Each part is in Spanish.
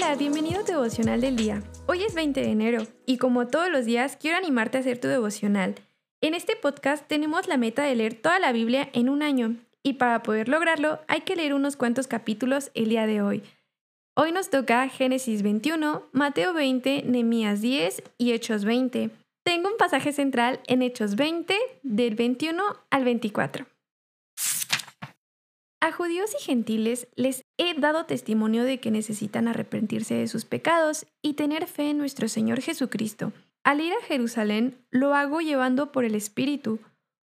Hola, bienvenido a tu devocional del día. Hoy es 20 de enero y como todos los días quiero animarte a hacer tu devocional. En este podcast tenemos la meta de leer toda la Biblia en un año y para poder lograrlo hay que leer unos cuantos capítulos el día de hoy. Hoy nos toca Génesis 21, Mateo 20, Nehemías 10 y Hechos 20. Tengo un pasaje central en Hechos 20 del 21 al 24. A judíos y gentiles les he dado testimonio de que necesitan arrepentirse de sus pecados y tener fe en nuestro Señor Jesucristo. Al ir a Jerusalén lo hago llevando por el Espíritu.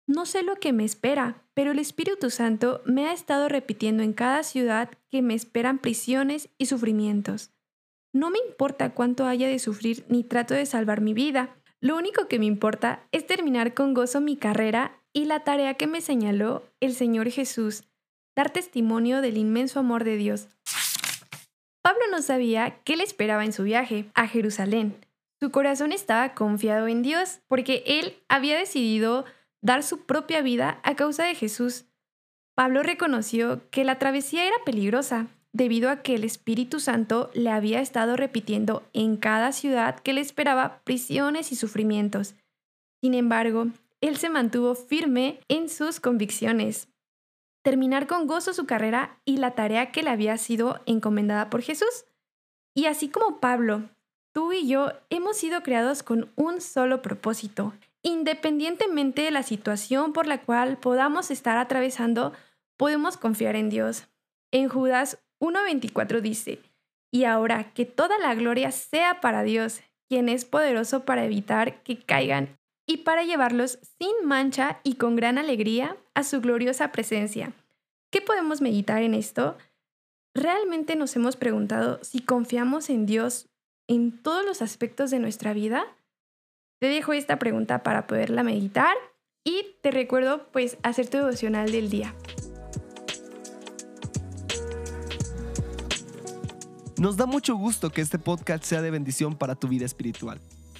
No sé lo que me espera, pero el Espíritu Santo me ha estado repitiendo en cada ciudad que me esperan prisiones y sufrimientos. No me importa cuánto haya de sufrir ni trato de salvar mi vida. Lo único que me importa es terminar con gozo mi carrera y la tarea que me señaló el Señor Jesús dar testimonio del inmenso amor de Dios. Pablo no sabía qué le esperaba en su viaje a Jerusalén. Su corazón estaba confiado en Dios porque él había decidido dar su propia vida a causa de Jesús. Pablo reconoció que la travesía era peligrosa debido a que el Espíritu Santo le había estado repitiendo en cada ciudad que le esperaba prisiones y sufrimientos. Sin embargo, él se mantuvo firme en sus convicciones terminar con gozo su carrera y la tarea que le había sido encomendada por Jesús. Y así como Pablo, tú y yo hemos sido creados con un solo propósito. Independientemente de la situación por la cual podamos estar atravesando, podemos confiar en Dios. En Judas 1.24 dice, y ahora que toda la gloria sea para Dios, quien es poderoso para evitar que caigan y para llevarlos sin mancha y con gran alegría a su gloriosa presencia. ¿Qué podemos meditar en esto? ¿Realmente nos hemos preguntado si confiamos en Dios en todos los aspectos de nuestra vida? Te dejo esta pregunta para poderla meditar y te recuerdo pues hacer tu devocional del día. Nos da mucho gusto que este podcast sea de bendición para tu vida espiritual.